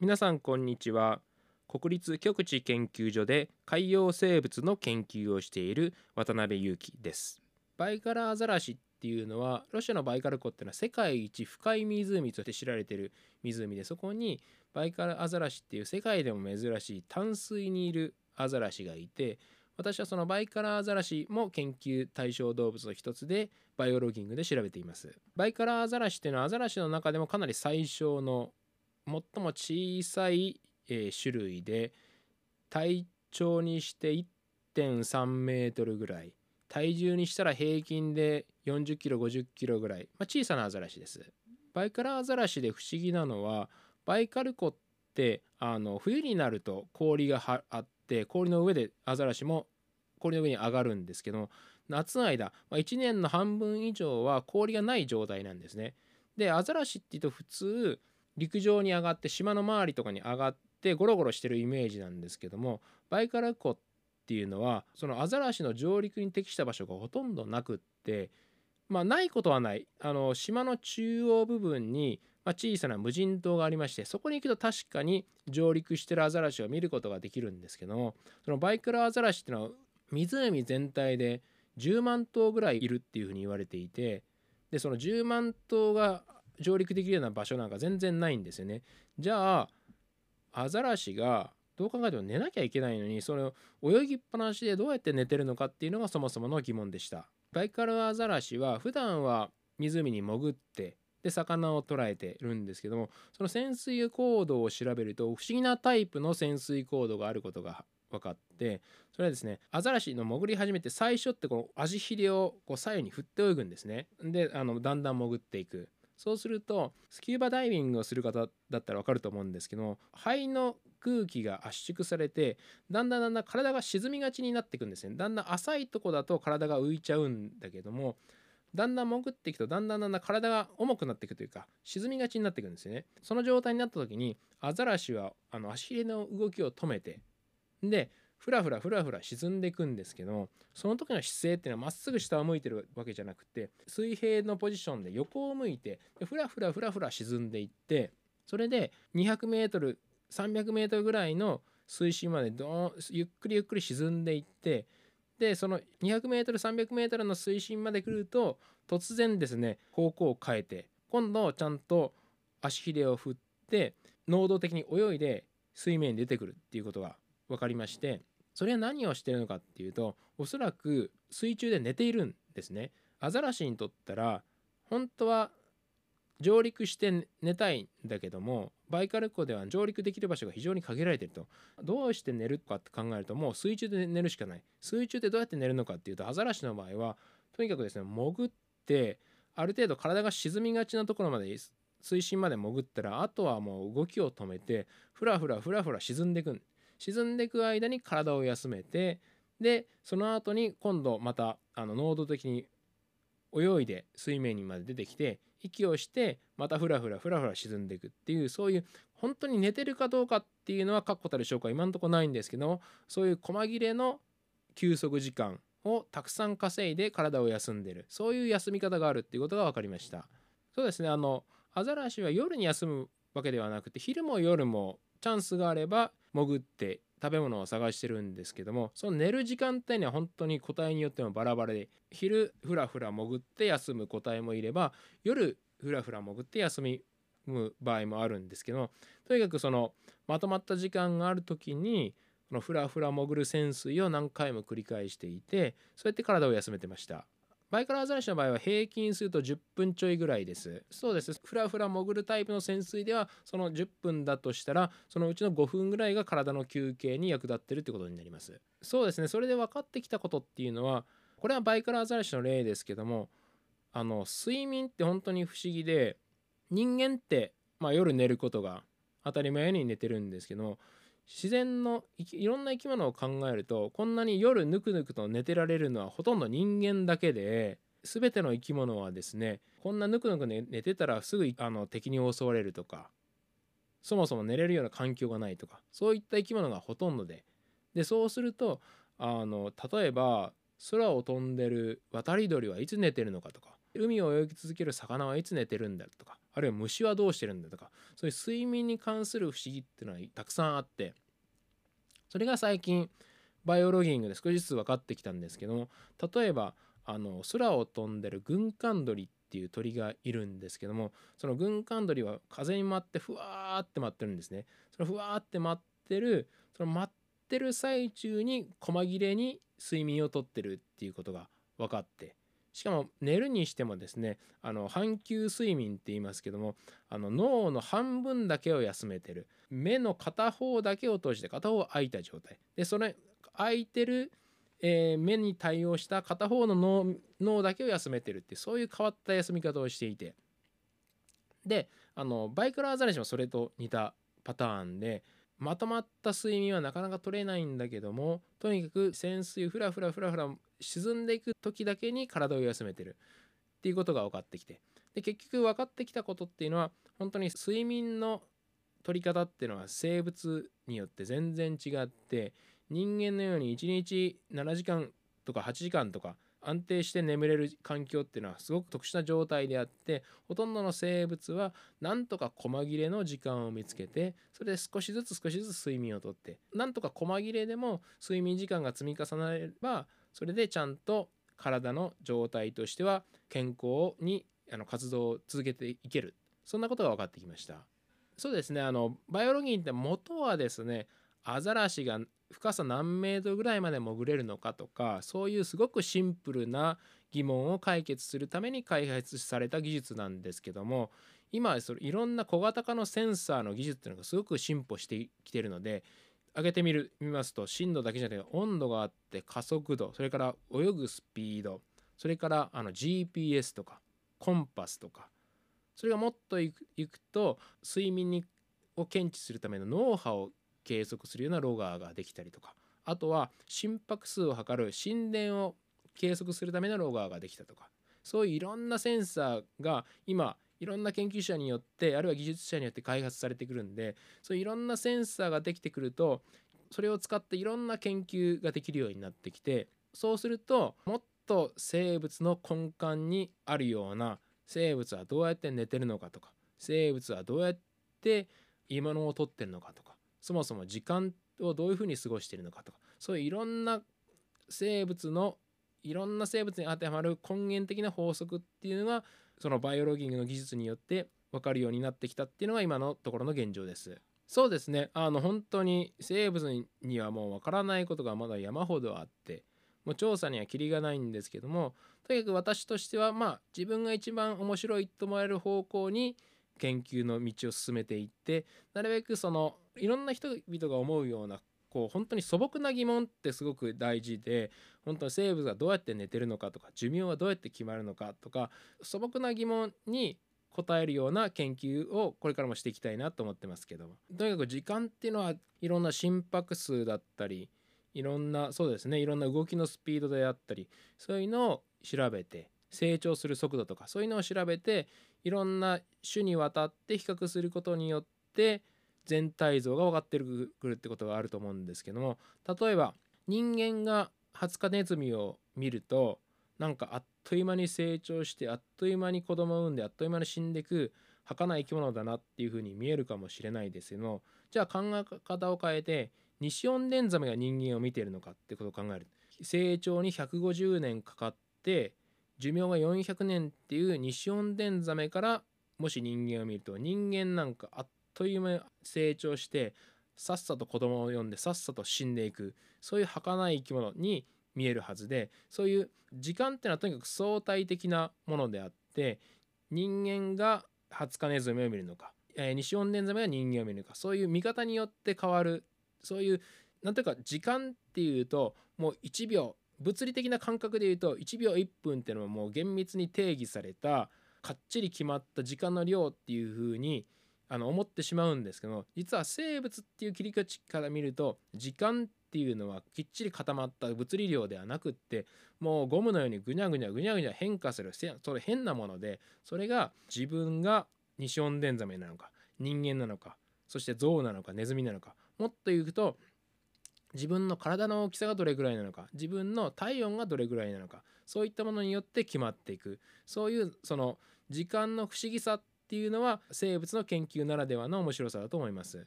皆さんこんにちは。国立極地研究所で海洋生物の研究をしている渡辺裕樹です。バイカラアザラシっていうのはロシアのバイカル湖っていうのは世界一深い湖として知られている湖でそこにバイカラアザラシっていう世界でも珍しい淡水にいるアザラシがいて私はそのバイカラアザラシも研究対象動物の一つでバイオロギングで調べています。バイカラアザラシっていうのはアザラシの中でもかなり最小の最も小さい、え、種類で体長にして1.3メートルぐらい。体重にしたら平均で40キロ50キロぐらい、まあ、小さなアザラシです。バイカラアザラシで不思議なのはバイカル湖ってあの冬になると氷があって氷の上でアザラシも氷の上に上がるんですけど夏の間、まあ、1年の半分以上は氷がない状態なんですね。でアザラシっていうと普通陸上に上がって島の周りとかに上がってゴロゴロしてるイメージなんですけどもバイカル湖っていうのはそのアザラシの上陸に適した場所がほとんどなくってまあないことはない。あの島の中央部分に、ま、小さな無人島がありましてそこに行くと確かに上陸してるアザラシを見ることができるんですけどもそのバイクラアザラシっていうのは湖全体で10万頭ぐらいいるっていうふうに言われていてでその10万頭が上陸できるような場所なんか全然ないんですよね。じゃあアザラシがどう考えても寝なきゃいけないのにそれ泳ぎっぱなしでどうやって寝てるのかっていうのがそもそもの疑問でした。バイカルアザラシは普段は湖に潜ってで魚を捕らえてるんですけどもその潜水行動を調べると不思議なタイプの潜水行動があることが分かってそれはですねアザラシの潜り始めて最初ってこの足ひれをこう左右に振って泳ぐんですね。であのだんだん潜っていく。そうするとスキューバダイビングをする方だったら分かると思うんですけど肺の空気が圧縮されてだんだんだんだん体が沈みがちになっていくんですね。だんだん浅いとこだと体が浮いちゃうんだけどもだんだん潜っていくとだんだんだんだん体が重くなっていくというか沈みがちになっていくんですよね。その状態になった時にアザラシはあの足ひれの動きを止めてでふらふらふらふら沈んでいくんですけどその時の姿勢っていうのはまっすぐ下を向いてるわけじゃなくて水平のポジションで横を向いてふらふらふらふら沈んでいってそれで 200m300m ぐらいの水深までどゆっくりゆっくり沈んでいってでその 200m300m の水深まで来ると突然ですね方向を変えて今度ちゃんと足ひれを振って能動的に泳いで水面に出てくるっていうことが分かりましてそれは何をしてるのかっていうとおそらく水中で寝ているんですね。アザラシにとったら本当は上陸して寝たいんだけどもバイカル湖では上陸できる場所が非常に限られてると。どうして寝るかって考えるともう水中で寝るしかない。水中でどうやって寝るのかっていうとアザラシの場合はとにかくですね潜ってある程度体が沈みがちなところまで水深まで潜ったらあとはもう動きを止めてふらふらふらふら沈んでいくん沈んでいく間に体を休めてでその後に今度またあの能動的に泳いで水面にまで出てきて息をしてまたふらふらふらふら沈んでいくっていうそういう本当に寝てるかどうかっていうのは確固たる証拠は今のところないんですけどそういう細切れの休息時間をたくさん稼いで体を休んでる。そういう休み方があるっていうことが分かりました。そうですねあのアザラシは夜に休むわけではなくて昼も夜もチャンスがあれば潜って食べ物を探してるんですけどもその寝る時間帯には本当に個体によってもバラバラで昼ふらふら潜って休む個体もいれば夜ふらふら潜って休む場合もあるんですけどとにかくそのまとまった時間がある時にこのふらふら潜る潜水を何回も繰り返していてそうやって体を休めてました。バイカラアザラシの場合は平均すると10分ちょいぐらいです。そうです。ふらふら潜るタイプの潜水ではその10分だとしたらそのうちの5分ぐらいが体の休憩に役立ってるってことになります。そうですね。それで分かってきたことっていうのはこれはバイカラアザラシの例ですけどもあの睡眠って本当に不思議で人間って、まあ、夜寝ることが当たり前に寝てるんですけど自然のいろんな生き物を考えるとこんなに夜ぬくぬくと寝てられるのはほとんど人間だけで全ての生き物はですねこんなぬくぬく寝てたらすぐあの敵に襲われるとかそもそも寝れるような環境がないとかそういった生き物がほとんどででそうするとあの例えば空を飛んでる渡り鳥はいつ寝てるのかとか海を泳ぎ続ける魚はいつ寝てるんだとかあるいは虫はどうしてるんだとかそういう睡眠に関する不思議っていうのはたくさんあってそれが最近バイオロギングで少しずつ分かってきたんですけども例えばあの空を飛んでる軍艦鳥っていう鳥がいるんですけどもその軍艦鳥は風に舞ってふわーって舞ってるんですね。そのふわーって舞ってるその舞ってる最中に細切れに睡眠をとってるっていうことが分かってしかも寝るにしてもですねあの半球睡眠って言いますけどもあの脳の半分だけを休めてる。目の片方だけを閉じて片方開いた状態。でそれ開いてる、えー、目に対応した片方の脳だけを休めてるってそういう変わった休み方をしていて。であのバイクラーザレシもそれと似たパターンでまとまった睡眠はなかなか取れないんだけどもとにかく潜水フラフラフラフラ沈んでいく時だけに体を休めてるっていうことが分かってきて。で結局分かってきたことっていうのは本当に睡眠の取り方っていうのは生物によって全然違って人間のように1日7時間とか8時間とか安定して眠れる環境っていうのはすごく特殊な状態であってほとんどの生物はなんとか細切れの時間を見つけてそれで少しずつ少しずつ睡眠をとってなんとか細切れでも睡眠時間が積み重なればそれでちゃんと体の状態としては健康にあの活動を続けていける。そんなことが分かってきました。そうですねあのバイオロギンって元はですねアザラシが深さ何メートルぐらいまで潜れるのかとかそういうすごくシンプルな疑問を解決するために開発された技術なんですけども今それいろんな小型化のセンサーの技術っていうのがすごく進歩してきてるので上げてみる見ますと震度だけじゃなくて温度があって加速度それから泳ぐスピードそれからあの GPS とかコンパスとかそれがもっといくと睡眠にを検知するための脳波を計測するようなロガーができたりとかあとは心拍数を測る心電を計測するためのロガーができたとかそういういろんなセンサーが今いろんな研究者によってあるいは技術者によって開発されてくるんでそういういろんなセンサーができてくるとそれを使っていろんな研究ができるようになってきてそうするともっと生物の根幹にあるような生物はどうやって寝てるのかとか生物はどうやって獲物を取ってるのかとかそもそも時間をどういうふうに過ごしてるのかとかそういういろんな生物のいろんな生物に当てはまる根源的な法則っていうのがそのバイオロギングの技術によって分かるようになってきたっていうのが今のところの現状です。そうですねあの本当に生物にはもう分からないことがまだ山ほどあってもう調査にはキリがないんですけどもとにかく私としてはまあ自分が一番面白いと思える方向に研究の道を進めていってなるべくそのいろんな人々が思うようなこう本当に素朴な疑問ってすごく大事で本当に生物がどうやって寝てるのかとか寿命はどうやって決まるのかとか素朴な疑問に答えるような研究をこれからもしていきたいなと思ってますけどとにかく時間っていうのはいろんな心拍数だったりいろんなそうですねいろんな動きのスピードであったりそういうのを調べて成長する速度とかそういうのを調べていろんな種にわたって比較することによって全体像が分かってくるってことがあると思うんですけども例えば人間がハツカネズミを見るとなんかあっという間に成長してあっという間に子供を産んであっという間に死んでく儚い生き物だなっていうふうに見えるかもしれないですけどもじゃあ考え方を変えて西オンデンザメが人間を見ているのかってことを考える。成長に150年かかって寿命が400年っていう西オンデンザメからもし人間を見ると人間なんかあっという間に成長してさっさと子供を呼んでさっさと死んでいく。そういう儚い生き物に見えるはずでそういう時間っていうのはとにかく相対的なものであって人間がハツカネズミを見るのか、えー、西オンデンザメが人間を見るのかそういう見方によって変わる。そういうなんていうか時間っていうともう1秒物理的な感覚で言うと1秒1分っていうのはもう厳密に定義されたかっちり決まった時間の量っていう風にあの思ってしまうんですけど実は生物っていう切り口から見ると時間っていうのはきっちり固まった物理量ではなくってもうゴムのようにぐにゃぐにゃぐにゃぐにゃ変化するそれ変なものでそれが自分が西オンデンザメなのか人間なのかそして象なのかネズミなのかもっと言うと自分の体の大きさがどれぐらいなのか自分の体温がどれぐらいなのかそういったものによって決まっていく。そういうその時間の不思議さっっていうのは生物の研究ならではの面白さだと思います。